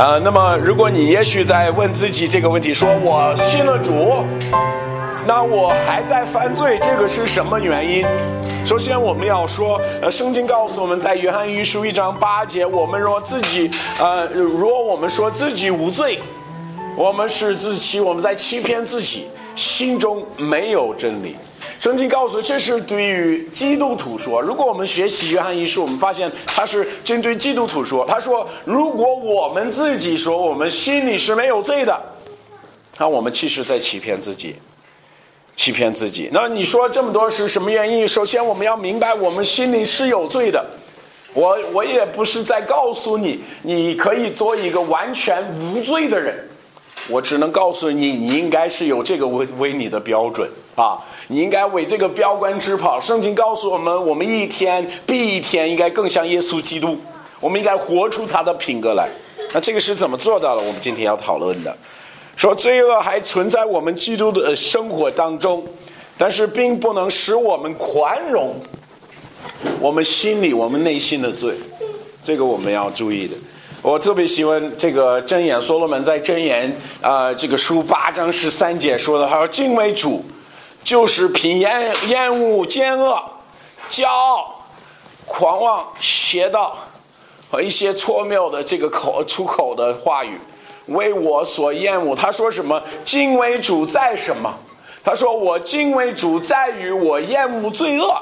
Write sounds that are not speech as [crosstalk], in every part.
啊，那么如果你也许在问自己这个问题，说我信了主，那我还在犯罪，这个是什么原因？首先我们要说，呃，圣经告诉我们在约翰一书一章八节，我们若自己，呃，若我们说自己无罪，我们是自欺，我们在欺骗自己，心中没有真理。圣经告诉，这是对于基督徒说。如果我们学习约翰一书，我们发现他是针对基督徒说。他说，如果我们自己说我们心里是没有罪的，那我们其实在欺骗自己，欺骗自己。那你说这么多是什么原因？首先，我们要明白我们心里是有罪的。我我也不是在告诉你，你可以做一个完全无罪的人。我只能告诉你，你应该是有这个为为你的标准啊。你应该为这个标杆直跑。圣经告诉我们，我们一天比一天应该更像耶稣基督。我们应该活出他的品格来。那这个是怎么做到的？我们今天要讨论的，说罪恶还存在我们基督的生活当中，但是并不能使我们宽容我们心里、我们内心的罪。这个我们要注意的。我特别喜欢这个箴言，所罗门在箴言啊这个书八章十三节说的，他说敬畏主。就是凭厌厌恶奸恶、骄傲、狂妄、邪道和一些错谬的这个口出口的话语，为我所厌恶。他说什么？敬畏主在什么？他说我敬畏主在于我厌恶罪恶。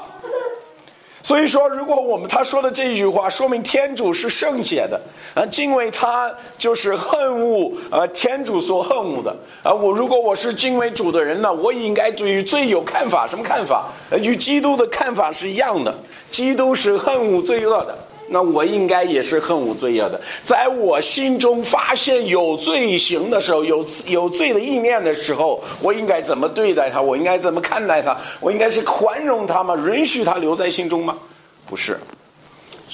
所以说，如果我们他说的这一句话，说明天主是圣洁的，啊，敬畏他就是恨恶，呃，天主所恨恶的，啊，我如果我是敬畏主的人呢，我应该对于罪有看法，什么看法？与基督的看法是一样的，基督是恨恶罪恶的。那我应该也是恨恶罪恶的，在我心中发现有罪行的时候，有有罪的意念的时候，我应该怎么对待他？我应该怎么看待他？我应该是宽容他吗？允许他留在心中吗？不是，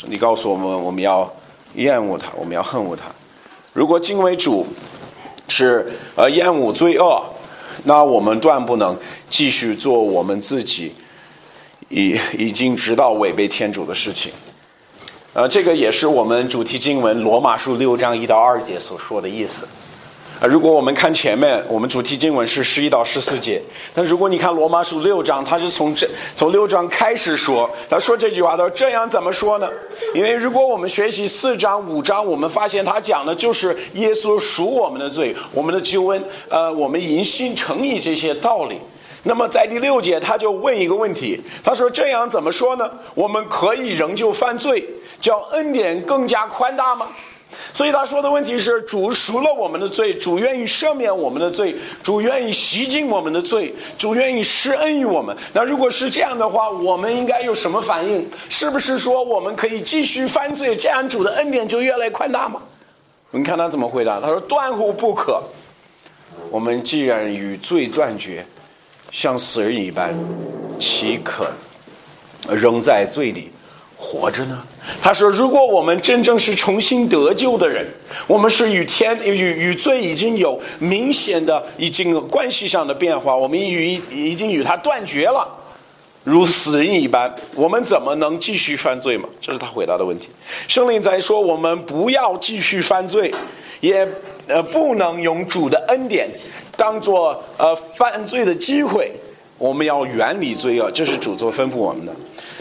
你告诉我们，我们要厌恶他，我们要恨恶他。如果敬畏主是呃厌恶罪恶，那我们断不能继续做我们自己已已经知道违背天主的事情。呃，这个也是我们主题经文《罗马书》六章一到二节所说的意思。啊，如果我们看前面，我们主题经文是十一到十四节。那如果你看《罗马书》六章，他是从这从六章开始说，他说这句话，他说这样怎么说呢？因为如果我们学习四章五章，我们发现他讲的就是耶稣赎我们的罪，我们的救恩，呃，我们迎新诚意这些道理。那么在第六节，他就问一个问题，他说：“这样怎么说呢？我们可以仍旧犯罪，叫恩典更加宽大吗？”所以他说的问题是：主赎了我们的罪，主愿意赦免我们的罪，主愿意洗净我们的罪，主愿意施恩于我们。那如果是这样的话，我们应该有什么反应？是不是说我们可以继续犯罪，这样主的恩典就越来越宽大吗？你看他怎么回答？他说：“断乎不可。我们既然与罪断绝。”像死人一般，岂可仍在罪里活着呢？他说：“如果我们真正是重新得救的人，我们是与天与与罪已经有明显的已经关系上的变化，我们与已经与他断绝了，如死人一般，我们怎么能继续犯罪嘛？”这是他回答的问题。圣灵在说：“我们不要继续犯罪，也呃不能用主的恩典。”当做呃犯罪的机会，我们要远离罪恶，这是主做吩咐我们的。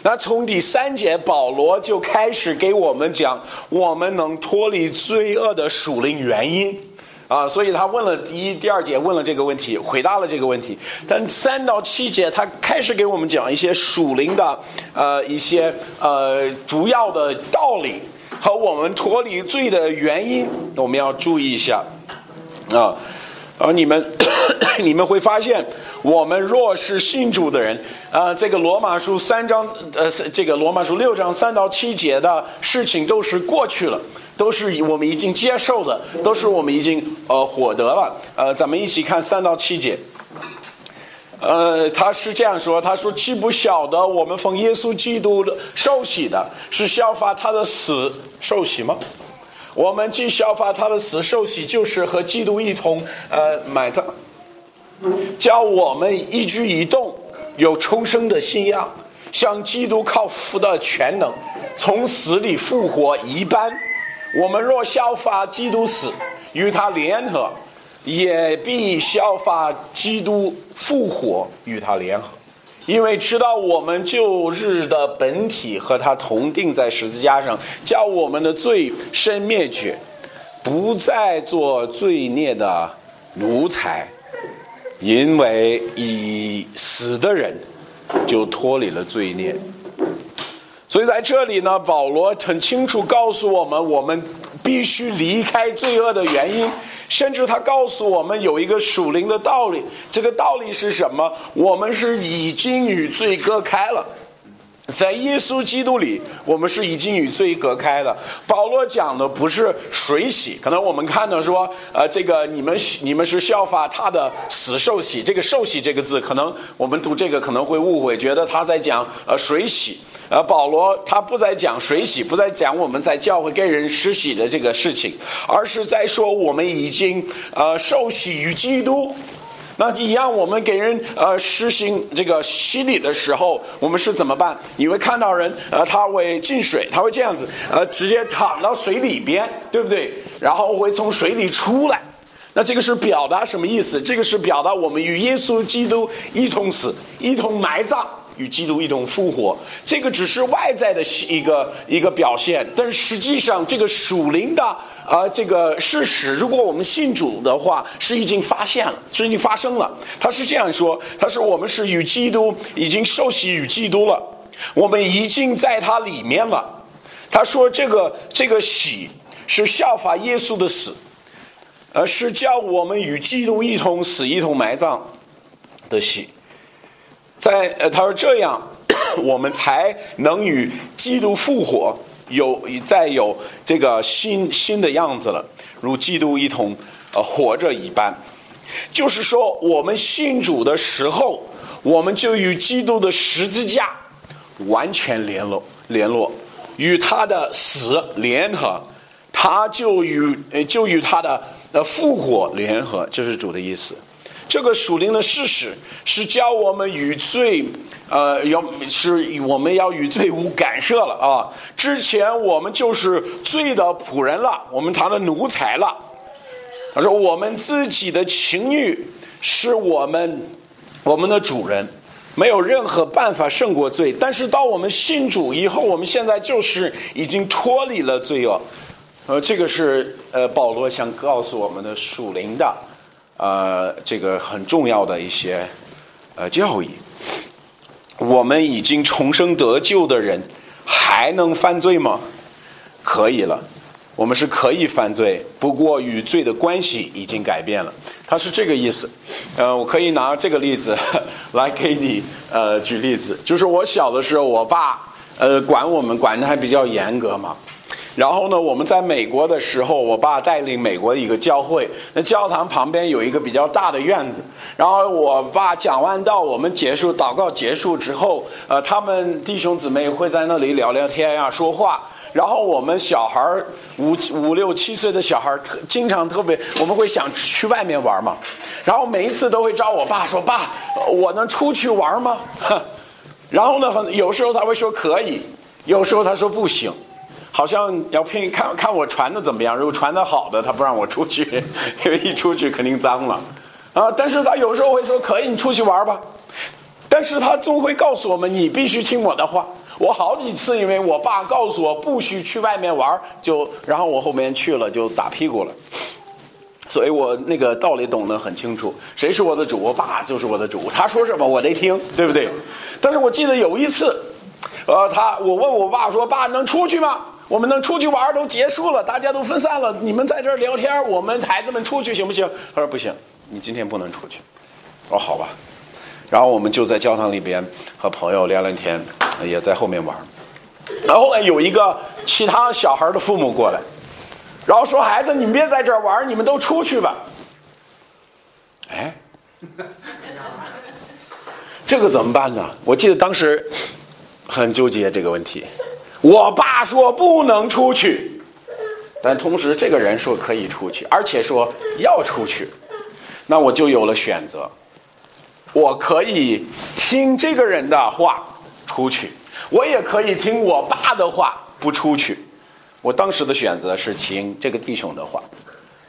那从第三节，保罗就开始给我们讲，我们能脱离罪恶的属灵原因啊。所以他问了第一、第二节问了这个问题，回答了这个问题。但三到七节，他开始给我们讲一些属灵的呃一些呃主要的道理和我们脱离罪的原因，我们要注意一下啊。而你们，[coughs] 你们会发现，我们若是信主的人，啊，这个罗马书三章，呃，这个罗马书六章三到七节的事情都是过去了，都是我们已经接受的，都是我们已经呃获得了。呃，咱们一起看三到七节。呃，他是这样说，他说：“岂不晓得我们奉耶稣基督的受洗的，是效法他的死受洗吗？”我们既效法他的死受洗，就是和基督一同呃埋葬，叫我们一举一动有重生的信仰，像基督靠父的全能从死里复活一般，我们若效法基督死，与他联合，也必效法基督复活，与他联合。因为知道我们旧日的本体和他同定在十字架上，叫我们的罪身灭绝，不再做罪孽的奴才。因为已死的人就脱离了罪孽。所以在这里呢，保罗很清楚告诉我们，我们必须离开罪恶的原因。甚至他告诉我们有一个属灵的道理，这个道理是什么？我们是已经与罪隔开了，在耶稣基督里，我们是已经与罪隔开了。保罗讲的不是水洗，可能我们看到说，呃，这个你们你们是效法他的死受洗，这个受洗这个字，可能我们读这个可能会误会，觉得他在讲呃水洗。呃，保罗他不再讲水洗，不再讲我们在教会跟人施洗的这个事情，而是在说我们已经呃受洗于基督。那一样，我们给人呃实行这个洗礼的时候，我们是怎么办？你会看到人呃他会进水，他会这样子呃直接躺到水里边，对不对？然后会从水里出来。那这个是表达什么意思？这个是表达我们与耶稣基督一同死，一同埋葬。与基督一同复活，这个只是外在的一个一个表现，但实际上这个属灵的啊这个事实，如果我们信主的话，是已经发现了，是已经发生了。他是这样说：他说我们是与基督已经受洗与基督了，我们已经在他里面了。他说这个这个洗是效法耶稣的死，而是叫我们与基督一同死，一同埋葬的洗。在呃，他说这样，[coughs] 我们才能与基督复活，有再有这个新新的样子了，如基督一同呃活着一般。就是说，我们信主的时候，我们就与基督的十字架完全联络，联络与他的死联合，他就与就与他的呃复活联合，这是主的意思。这个属灵的事实是教我们与罪，呃，要是我们要与罪无干涉了啊！之前我们就是罪的仆人了，我们他的奴才了。他说我们自己的情欲是我们我们的主人，没有任何办法胜过罪。但是到我们信主以后，我们现在就是已经脱离了罪恶。呃，这个是呃保罗想告诉我们的属灵的。呃，这个很重要的一些呃教义，我们已经重生得救的人还能犯罪吗？可以了，我们是可以犯罪，不过与罪的关系已经改变了。他是这个意思。呃，我可以拿这个例子 [laughs] 来给你呃举例子，就是我小的时候，我爸呃管我们管的还比较严格嘛。然后呢，我们在美国的时候，我爸带领美国的一个教会，那教堂旁边有一个比较大的院子。然后我爸讲完道，我们结束祷告结束之后，呃，他们弟兄姊妹会在那里聊聊天呀，说话。然后我们小孩儿五五六七岁的小孩儿特经常特别，我们会想去外面玩嘛。然后每一次都会找我爸说：“爸，我能出去玩吗？” [laughs] 然后呢，有时候他会说可以，有时候他说不行。好像要骗看看我传的怎么样，如果传的好的，他不让我出去，因 [laughs] 为一出去肯定脏了，啊！但是他有时候会说可以，你出去玩吧，但是他总会告诉我们，你必须听我的话。我好几次因为我爸告诉我不许去外面玩，就然后我后面去了就打屁股了，所以我那个道理懂得很清楚，谁是我的主，我爸就是我的主，他说什么我得听，对不对？但是我记得有一次，呃，他我问我爸说，爸能出去吗？我们能出去玩都结束了，大家都分散了。你们在这儿聊天，我们孩子们出去行不行？他说不行，你今天不能出去。我说好吧。然后我们就在教堂里边和朋友聊聊天，也在后面玩。然后呢，有一个其他小孩的父母过来，然后说：“孩子，你们别在这儿玩，你们都出去吧。”哎，这个怎么办呢？我记得当时很纠结这个问题。我爸说不能出去，但同时这个人说可以出去，而且说要出去，那我就有了选择。我可以听这个人的话出去，我也可以听我爸的话不出去。我当时的选择是听这个弟兄的话。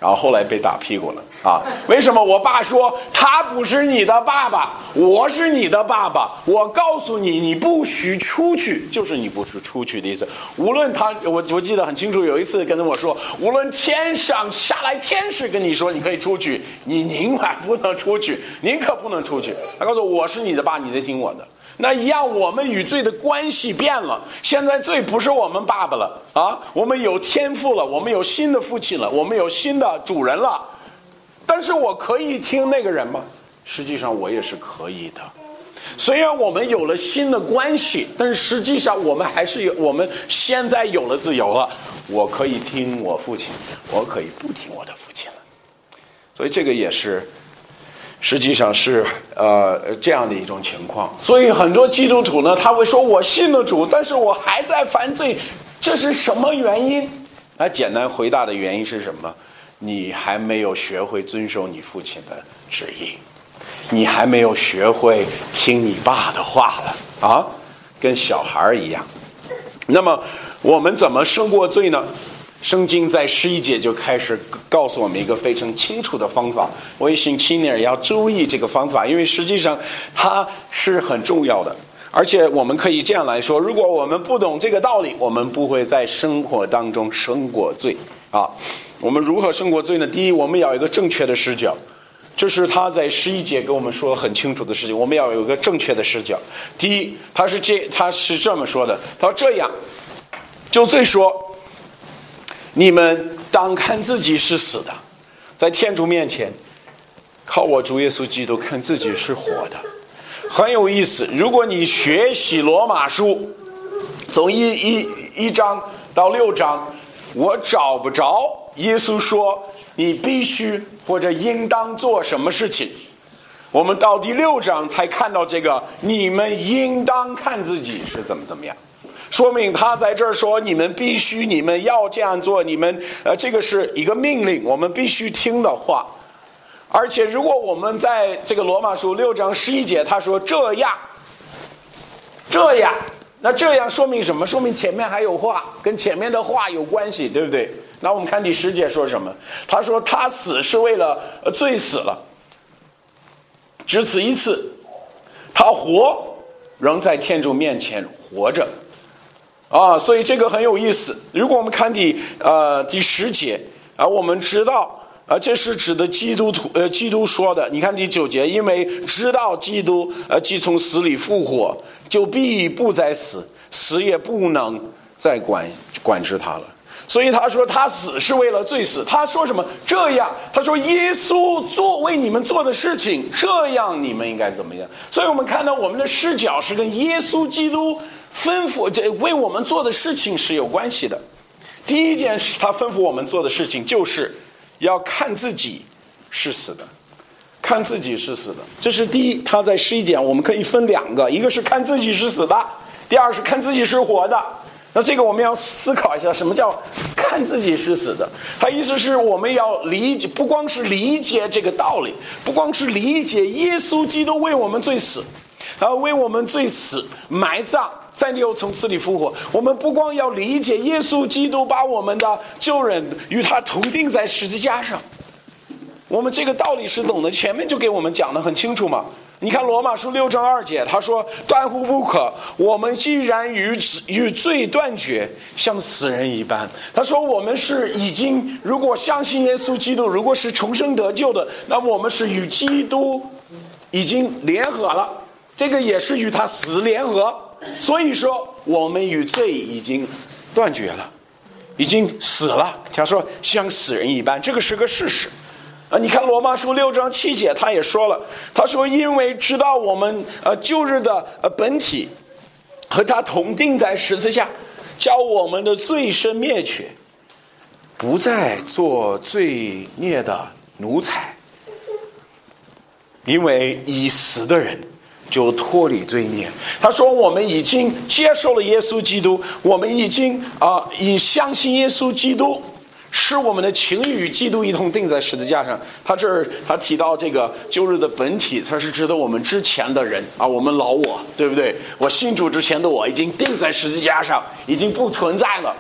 然后后来被打屁股了啊！为什么？我爸说他不是你的爸爸，我是你的爸爸。我告诉你，你不许出去，就是你不许出去的意思。无论他，我我记得很清楚，有一次跟我说，无论天上下来天使跟你说你可以出去，你宁可不能出去，宁可不能出去。他告诉我，我是你的爸，你得听我的。那一样，我们与罪的关系变了。现在罪不是我们爸爸了啊，我们有天赋了，我们有新的父亲了，我们有新的主人了。但是我可以听那个人吗？实际上我也是可以的。虽然我们有了新的关系，但是实际上我们还是有，我们现在有了自由了。我可以听我父亲，我可以不听我的父亲了。所以这个也是。实际上是呃这样的一种情况，所以很多基督徒呢，他会说：“我信了主，但是我还在犯罪，这是什么原因？”那简单回答的原因是什么？你还没有学会遵守你父亲的旨意，你还没有学会听你爸的话了啊，跟小孩一样。那么我们怎么胜过罪呢？圣经在十一节就开始告诉我们一个非常清楚的方法，微信青年要注意这个方法，因为实际上它是很重要的。而且我们可以这样来说：如果我们不懂这个道理，我们不会在生活当中生过罪啊。我们如何胜过罪呢？第一，我们要有一个正确的视角，这是他在十一节给我们说很清楚的事情。我们要有一个正确的视角。第一，他是这他是这么说的：他说这样，就罪说。你们当看自己是死的，在天主面前，靠我主耶稣基督看自己是活的，很有意思。如果你学习罗马书，从一一一章到六章，我找不着耶稣说你必须或者应当做什么事情。我们到第六章才看到这个，你们应当看自己是怎么怎么样。说明他在这儿说：“你们必须，你们要这样做。你们，呃，这个是一个命令，我们必须听的话。而且，如果我们在这个罗马书六章十一节，他说这样，这样，那这样说明什么？说明前面还有话，跟前面的话有关系，对不对？那我们看第十节说什么？他说他死是为了罪死了，只此一次；他活，仍在天主面前活着。”啊，所以这个很有意思。如果我们看第呃第十节啊，我们知道啊，这是指的基督徒呃基督说的。你看第九节，因为知道基督呃既从死里复活，就必不再死，死也不能再管管制他了。所以他说他死是为了罪死。他说什么？这样他说耶稣做为你们做的事情，这样你们应该怎么样？所以我们看到我们的视角是跟耶稣基督。吩咐这为我们做的事情是有关系的。第一件事，他吩咐我们做的事情，就是要看自己是死的，看自己是死的。这是第一。他在十一点，我们可以分两个，一个是看自己是死的，第二是看自己是活的。那这个我们要思考一下，什么叫看自己是死的？他意思是我们要理解，不光是理解这个道理，不光是理解耶稣基督为我们罪死。而为我们罪死、埋葬，三六从死里复活。我们不光要理解耶稣基督把我们的旧人与他同钉在十字架上，我们这个道理是懂的。前面就给我们讲的很清楚嘛。你看罗马书六章二节，他说：“断乎不可。我们既然与与罪断绝，像死人一般。”他说：“我们是已经，如果相信耶稣基督，如果是重生得救的，那我们是与基督已经联合了。”这个也是与他死联合，所以说我们与罪已经断绝了，已经死了。他说像死人一般，这个是个事实。啊，你看罗马书六章七节，他也说了，他说因为知道我们呃旧日的呃本体和他同定在十字架，叫我们的罪身灭绝，不再做罪孽的奴才，因为已死的人。就脱离罪孽。他说：“我们已经接受了耶稣基督，我们已经啊，已相信耶稣基督，是我们的情与嫉妒一同钉在十字架上。”他这儿他提到这个旧日的本体，他是指的我们之前的人啊，我们老我，对不对？我信主之前的我已经钉在十字架上，已经不存在了。